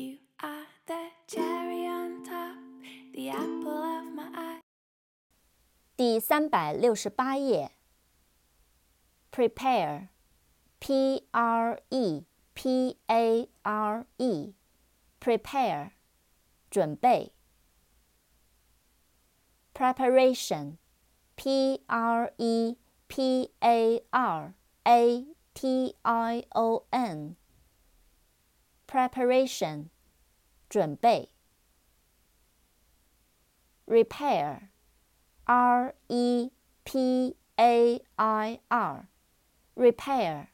You are the cherry on top, the apple of my eye. 第三百六十八页。Prepare, P R E P A R E, prepare, 准备。Preparation, P R E P A R A T I O N, preparation, 准备。Repair, R E P A I R, repair,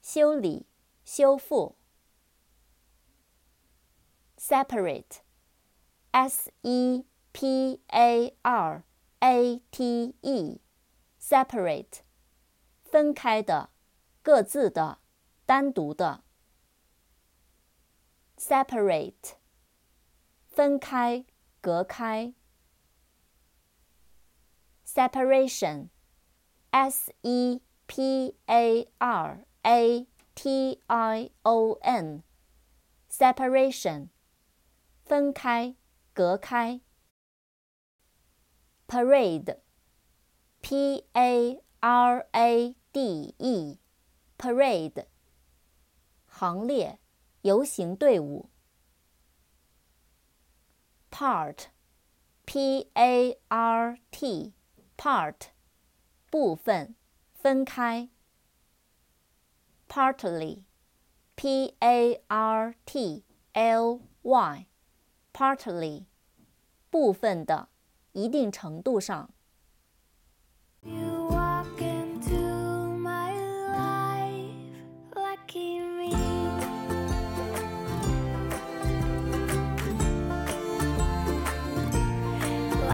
修理、修复。Separate, S E P A R A T E, separate, 分开的、各自的、单独的。Separate, 分开、隔开。Separation, S E P A R A T I O N, separation, 分开、隔开。Parade, P A R A D E, parade, 行列、游行队伍。Part, P A R T, part, 部分、分开。Partly, P A R T L Y, partly, 部分的，一定程度上。